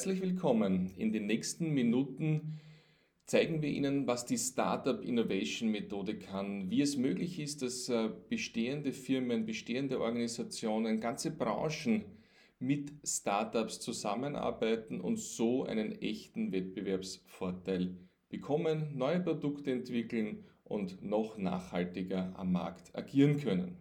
Herzlich willkommen. In den nächsten Minuten zeigen wir Ihnen, was die Startup Innovation Methode kann, wie es möglich ist, dass äh, bestehende Firmen, bestehende Organisationen, ganze Branchen mit Startups zusammenarbeiten und so einen echten Wettbewerbsvorteil bekommen, neue Produkte entwickeln und noch nachhaltiger am Markt agieren können.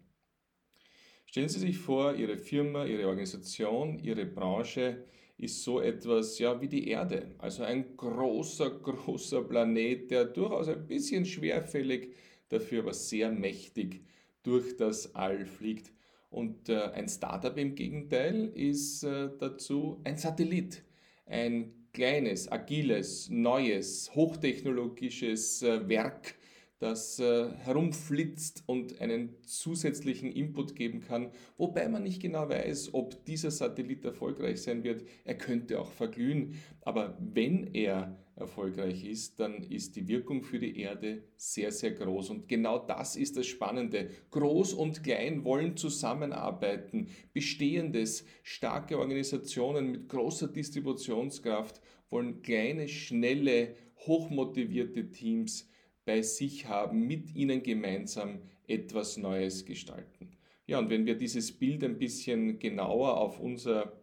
Stellen Sie sich vor, Ihre Firma, Ihre Organisation, Ihre Branche ist so etwas ja, wie die Erde. Also ein großer, großer Planet, der durchaus ein bisschen schwerfällig, dafür aber sehr mächtig durch das All fliegt. Und äh, ein Startup im Gegenteil ist äh, dazu ein Satellit. Ein kleines, agiles, neues, hochtechnologisches äh, Werk, das äh, herumflitzt und einen zusätzlichen Input geben kann, wobei man nicht genau weiß, ob dieser Satellit erfolgreich sein wird. Er könnte auch verglühen, aber wenn er erfolgreich ist, dann ist die Wirkung für die Erde sehr, sehr groß. Und genau das ist das Spannende. Groß und klein wollen zusammenarbeiten. Bestehendes, starke Organisationen mit großer Distributionskraft wollen kleine, schnelle, hochmotivierte Teams bei sich haben, mit ihnen gemeinsam etwas Neues gestalten. Ja, und wenn wir dieses Bild ein bisschen genauer auf unsere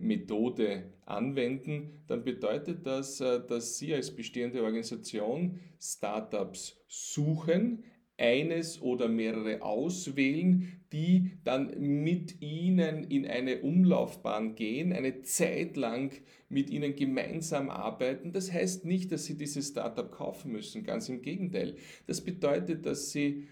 Methode anwenden, dann bedeutet das, äh, dass Sie als bestehende Organisation Startups suchen, eines oder mehrere auswählen, die dann mit Ihnen in eine Umlaufbahn gehen, eine Zeit lang mit Ihnen gemeinsam arbeiten. Das heißt nicht, dass Sie dieses Startup kaufen müssen, ganz im Gegenteil. Das bedeutet, dass Sie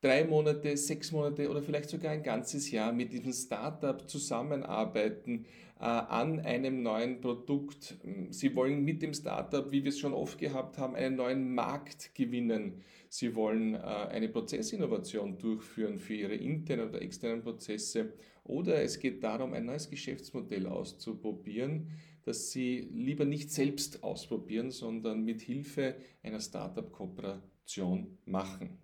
drei Monate, sechs Monate oder vielleicht sogar ein ganzes Jahr mit diesem Startup zusammenarbeiten äh, an einem neuen Produkt. Sie wollen mit dem Startup, wie wir es schon oft gehabt haben, einen neuen Markt gewinnen. Sie wollen äh, eine Prozessinnovation durchführen für ihre internen oder externen Prozesse. Oder es geht darum, ein neues Geschäftsmodell auszuprobieren, das Sie lieber nicht selbst ausprobieren, sondern mit Hilfe einer Startup-Kooperation machen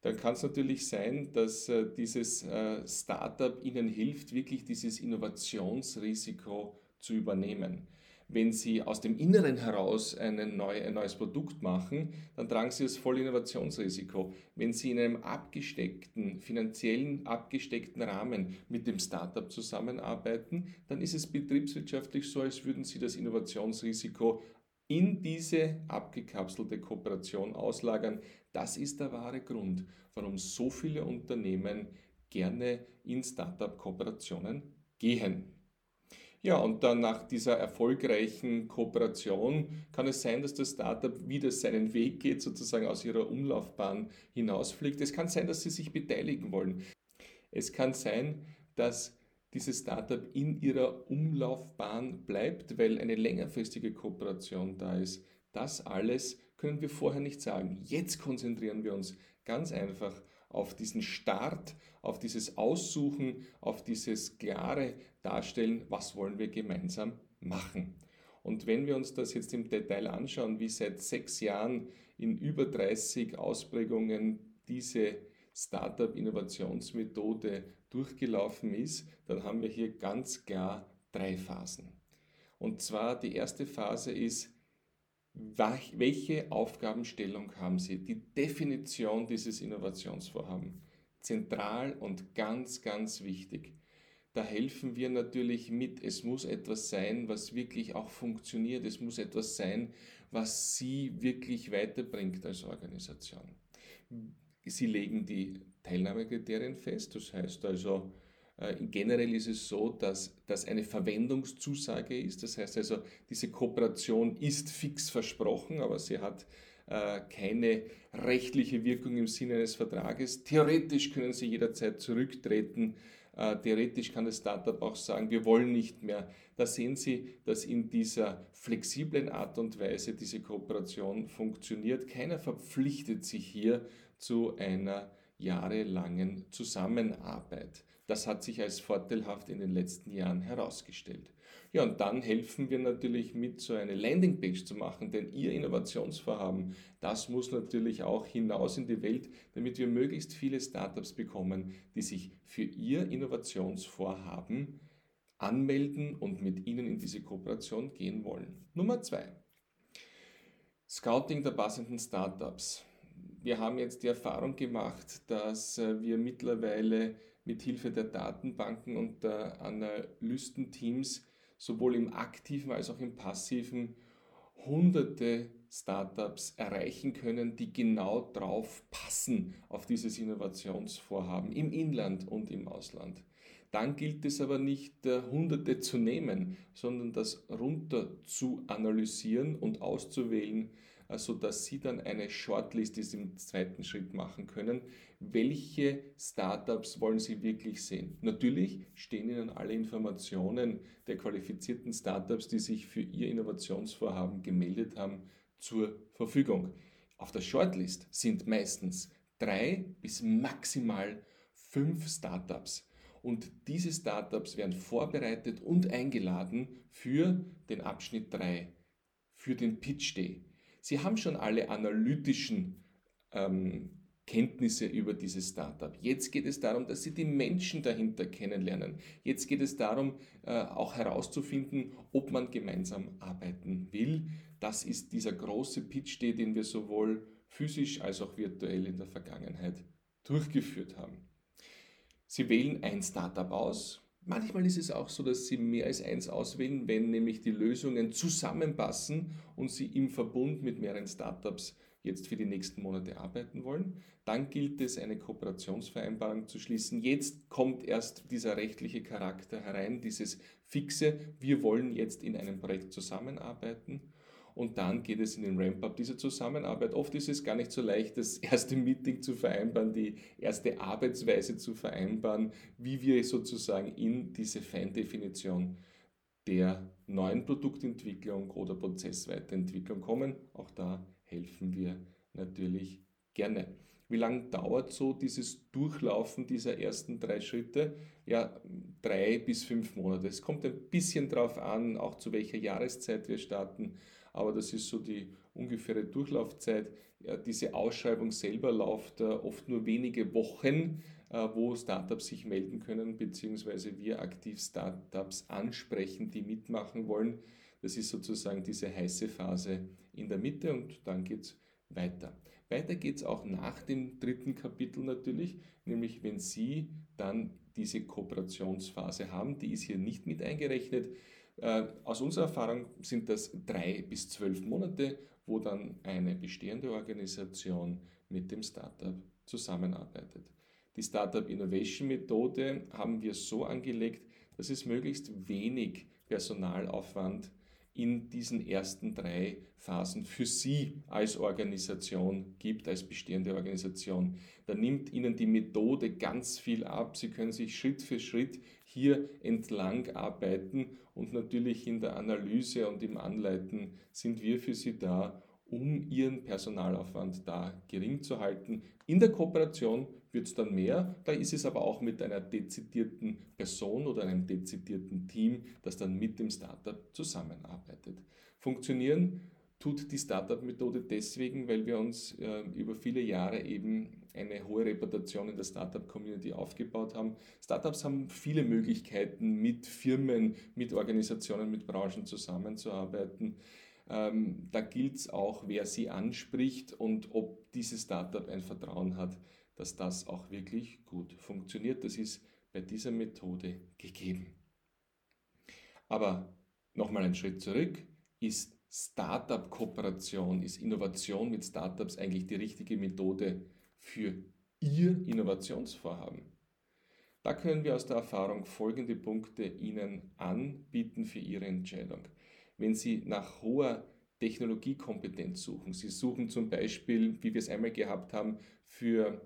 dann kann es natürlich sein, dass äh, dieses äh, Startup Ihnen hilft, wirklich dieses Innovationsrisiko zu übernehmen. Wenn Sie aus dem Inneren heraus neu, ein neues Produkt machen, dann tragen Sie das volle Innovationsrisiko. Wenn Sie in einem abgesteckten, finanziellen abgesteckten Rahmen mit dem Startup zusammenarbeiten, dann ist es betriebswirtschaftlich so, als würden Sie das Innovationsrisiko in diese abgekapselte Kooperation auslagern. Das ist der wahre Grund, warum so viele Unternehmen gerne in Startup-Kooperationen gehen. Ja, und dann nach dieser erfolgreichen Kooperation kann es sein, dass das Startup wieder seinen Weg geht, sozusagen aus ihrer Umlaufbahn hinausfliegt. Es kann sein, dass sie sich beteiligen wollen. Es kann sein, dass dieses Startup in ihrer Umlaufbahn bleibt, weil eine längerfristige Kooperation da ist. Das alles können wir vorher nicht sagen. Jetzt konzentrieren wir uns ganz einfach auf diesen Start, auf dieses Aussuchen, auf dieses klare Darstellen, was wollen wir gemeinsam machen. Und wenn wir uns das jetzt im Detail anschauen, wie seit sechs Jahren in über 30 Ausprägungen diese Startup-Innovationsmethode durchgelaufen ist, dann haben wir hier ganz klar drei Phasen. Und zwar die erste Phase ist, welche Aufgabenstellung haben Sie? Die Definition dieses Innovationsvorhabens. Zentral und ganz, ganz wichtig. Da helfen wir natürlich mit. Es muss etwas sein, was wirklich auch funktioniert. Es muss etwas sein, was Sie wirklich weiterbringt als Organisation. Sie legen die Teilnahmekriterien fest. Das heißt also, äh, generell ist es so, dass das eine Verwendungszusage ist. Das heißt also, diese Kooperation ist fix versprochen, aber sie hat äh, keine rechtliche Wirkung im Sinne eines Vertrages. Theoretisch können Sie jederzeit zurücktreten. Äh, theoretisch kann das Startup auch sagen, wir wollen nicht mehr. Da sehen Sie, dass in dieser flexiblen Art und Weise diese Kooperation funktioniert. Keiner verpflichtet sich hier zu einer jahrelangen Zusammenarbeit. Das hat sich als vorteilhaft in den letzten Jahren herausgestellt. Ja, und dann helfen wir natürlich mit, so eine Landingpage zu machen, denn Ihr Innovationsvorhaben, das muss natürlich auch hinaus in die Welt, damit wir möglichst viele Startups bekommen, die sich für Ihr Innovationsvorhaben anmelden und mit Ihnen in diese Kooperation gehen wollen. Nummer zwei. Scouting der passenden Startups. Wir haben jetzt die Erfahrung gemacht, dass äh, wir mittlerweile mit Hilfe der Datenbanken und der Analystenteams sowohl im aktiven als auch im passiven hunderte Startups erreichen können, die genau drauf passen auf dieses Innovationsvorhaben im Inland und im Ausland. Dann gilt es aber nicht, äh, Hunderte zu nehmen, sondern das runter zu analysieren und auszuwählen, äh, sodass Sie dann eine Shortlist im zweiten Schritt machen können. Welche Startups wollen Sie wirklich sehen? Natürlich stehen Ihnen alle Informationen der qualifizierten Startups, die sich für Ihr Innovationsvorhaben gemeldet haben, zur Verfügung. Auf der Shortlist sind meistens drei bis maximal fünf Startups. Und diese Startups werden vorbereitet und eingeladen für den Abschnitt 3, für den Pitch Day. Sie haben schon alle analytischen ähm, Kenntnisse über dieses Startup. Jetzt geht es darum, dass Sie die Menschen dahinter kennenlernen. Jetzt geht es darum, äh, auch herauszufinden, ob man gemeinsam arbeiten will. Das ist dieser große Pitch den wir sowohl physisch als auch virtuell in der Vergangenheit durchgeführt haben. Sie wählen ein Startup aus. Manchmal ist es auch so, dass Sie mehr als eins auswählen, wenn nämlich die Lösungen zusammenpassen und Sie im Verbund mit mehreren Startups jetzt für die nächsten Monate arbeiten wollen. Dann gilt es, eine Kooperationsvereinbarung zu schließen. Jetzt kommt erst dieser rechtliche Charakter herein, dieses fixe, wir wollen jetzt in einem Projekt zusammenarbeiten und dann geht es in den Ramp-up dieser Zusammenarbeit. Oft ist es gar nicht so leicht, das erste Meeting zu vereinbaren, die erste Arbeitsweise zu vereinbaren, wie wir sozusagen in diese Feindefinition der neuen Produktentwicklung oder Prozessweiterentwicklung kommen. Auch da helfen wir natürlich gerne. Wie lange dauert so dieses Durchlaufen dieser ersten drei Schritte? Ja, drei bis fünf Monate. Es kommt ein bisschen darauf an, auch zu welcher Jahreszeit wir starten aber das ist so die ungefähre Durchlaufzeit. Diese Ausschreibung selber läuft äh, oft nur wenige Wochen, äh, wo Startups sich melden können, beziehungsweise wir aktiv Startups ansprechen, die mitmachen wollen. Das ist sozusagen diese heiße Phase in der Mitte und dann geht es weiter. Weiter geht es auch nach dem dritten Kapitel natürlich, nämlich wenn Sie dann diese Kooperationsphase haben, die ist hier nicht mit eingerechnet. Äh, aus unserer Erfahrung sind das drei bis zwölf Monate, wo dann eine bestehende Organisation mit dem Startup zusammenarbeitet. Die Startup Innovation Methode haben wir so angelegt, dass es möglichst wenig Personalaufwand in diesen ersten drei Phasen für Sie als Organisation gibt, als bestehende Organisation. Da nimmt Ihnen die Methode ganz viel ab. Sie können sich Schritt für Schritt hier entlang arbeiten und natürlich in der Analyse und im Anleiten sind wir für Sie da, um Ihren Personalaufwand da gering zu halten. In der Kooperation wird es dann mehr, da ist es aber auch mit einer dezidierten Person oder einem dezidierten Team, das dann mit dem Startup zusammenarbeitet. Funktionieren tut die Startup-Methode deswegen, weil wir uns äh, über viele Jahre eben eine hohe Reputation in der Startup-Community aufgebaut haben. Startups haben viele Möglichkeiten, mit Firmen, mit Organisationen, mit Branchen zusammenzuarbeiten. Ähm, da gilt es auch, wer sie anspricht und ob dieses Startup ein Vertrauen hat, dass das auch wirklich gut funktioniert. Das ist bei dieser Methode gegeben. Aber nochmal einen Schritt zurück. Ist Startup-Kooperation, ist Innovation mit Startups eigentlich die richtige Methode für Ihr Innovationsvorhaben? Da können wir aus der Erfahrung folgende Punkte Ihnen anbieten für Ihre Entscheidung wenn Sie nach hoher Technologiekompetenz suchen. Sie suchen zum Beispiel, wie wir es einmal gehabt haben, für,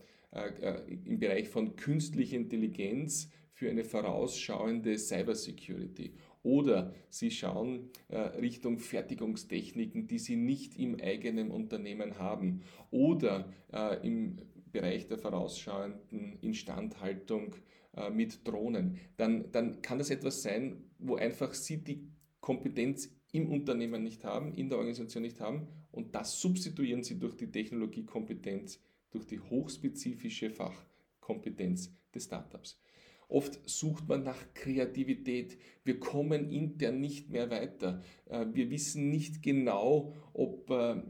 im Bereich von künstlicher Intelligenz für eine vorausschauende Cybersecurity. Oder Sie schauen äh, Richtung Fertigungstechniken, die Sie nicht im eigenen Unternehmen haben. Oder äh, im Bereich der vorausschauenden Instandhaltung äh, mit Drohnen. Dann, dann kann das etwas sein, wo einfach Sie die Kompetenz im Unternehmen nicht haben, in der Organisation nicht haben und das substituieren sie durch die Technologiekompetenz, durch die hochspezifische Fachkompetenz des Startups. Oft sucht man nach Kreativität. Wir kommen intern nicht mehr weiter. Äh, wir wissen nicht genau, ob äh,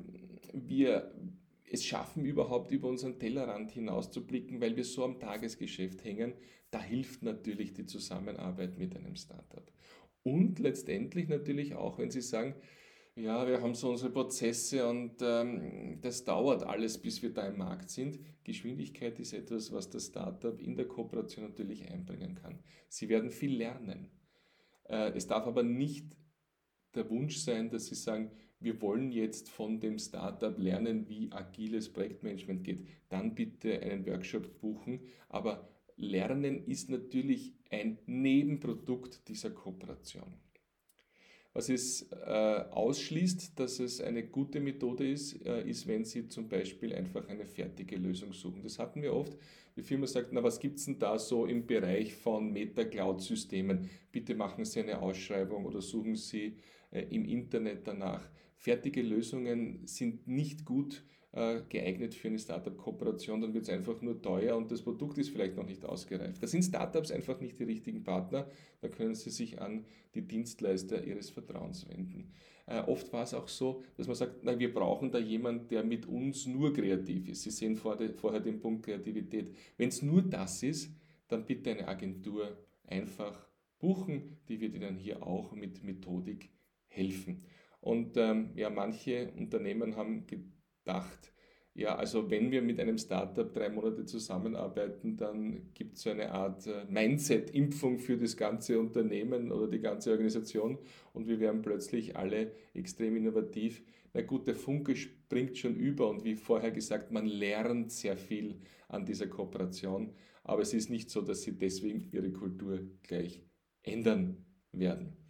wir es schaffen, überhaupt über unseren Tellerrand hinauszublicken, weil wir so am Tagesgeschäft hängen. Da hilft natürlich die Zusammenarbeit mit einem Startup. Und letztendlich natürlich auch, wenn Sie sagen, ja, wir haben so unsere Prozesse und ähm, das dauert alles, bis wir da im Markt sind. Geschwindigkeit ist etwas, was das Startup in der Kooperation natürlich einbringen kann. Sie werden viel lernen. Äh, es darf aber nicht der Wunsch sein, dass Sie sagen, wir wollen jetzt von dem Startup lernen, wie agiles Projektmanagement geht. Dann bitte einen Workshop buchen. Aber Lernen ist natürlich ein Nebenprodukt dieser Kooperation. Was es äh, ausschließt, dass es eine gute Methode ist, äh, ist, wenn Sie zum Beispiel einfach eine fertige Lösung suchen. Das hatten wir oft. Die Firma sagt, na was gibt es denn da so im Bereich von Meta-Cloud-Systemen? Bitte machen Sie eine Ausschreibung oder suchen Sie äh, im Internet danach. Fertige Lösungen sind nicht gut geeignet für eine Startup-Kooperation, dann wird es einfach nur teuer und das Produkt ist vielleicht noch nicht ausgereift. Da sind Startups einfach nicht die richtigen Partner, da können sie sich an die Dienstleister ihres Vertrauens wenden. Äh, oft war es auch so, dass man sagt, na, wir brauchen da jemanden, der mit uns nur kreativ ist. Sie sehen vorher den Punkt Kreativität. Wenn es nur das ist, dann bitte eine Agentur einfach buchen, die wird Ihnen hier auch mit Methodik helfen. Und ähm, ja, manche Unternehmen haben gedacht, ja, also wenn wir mit einem Startup drei Monate zusammenarbeiten, dann gibt es so eine Art äh, Mindset-Impfung für das ganze Unternehmen oder die ganze Organisation und wir werden plötzlich alle extrem innovativ. Na gut, der Funke springt schon über und wie vorher gesagt, man lernt sehr viel an dieser Kooperation, aber es ist nicht so, dass sie deswegen ihre Kultur gleich ändern werden.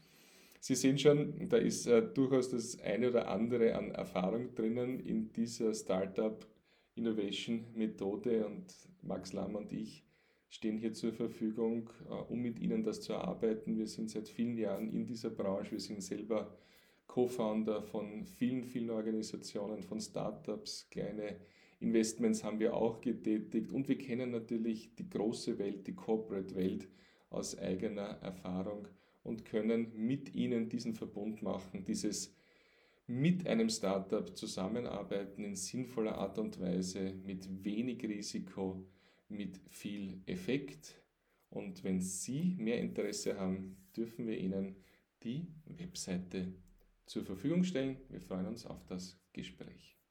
Sie sehen schon, da ist äh, durchaus das eine oder andere an Erfahrung drinnen in dieser Startup Innovation Methode und Max Lamm und ich stehen hier zur Verfügung, äh, um mit Ihnen das zu erarbeiten. Wir sind seit vielen Jahren in dieser Branche, wir sind selber Co-Founder von vielen, vielen Organisationen, von Startups, kleine Investments haben wir auch getätigt. Und wir kennen natürlich die große Welt, die Corporate Welt aus eigener Erfahrung und können mit ihnen diesen Verbund machen, dieses mit einem Startup zusammenarbeiten in sinnvoller Art und Weise, mit wenig Risiko, mit viel Effekt. Und wenn Sie mehr Interesse haben, dürfen wir Ihnen die Webseite zur Verfügung stellen. Wir freuen uns auf das Gespräch.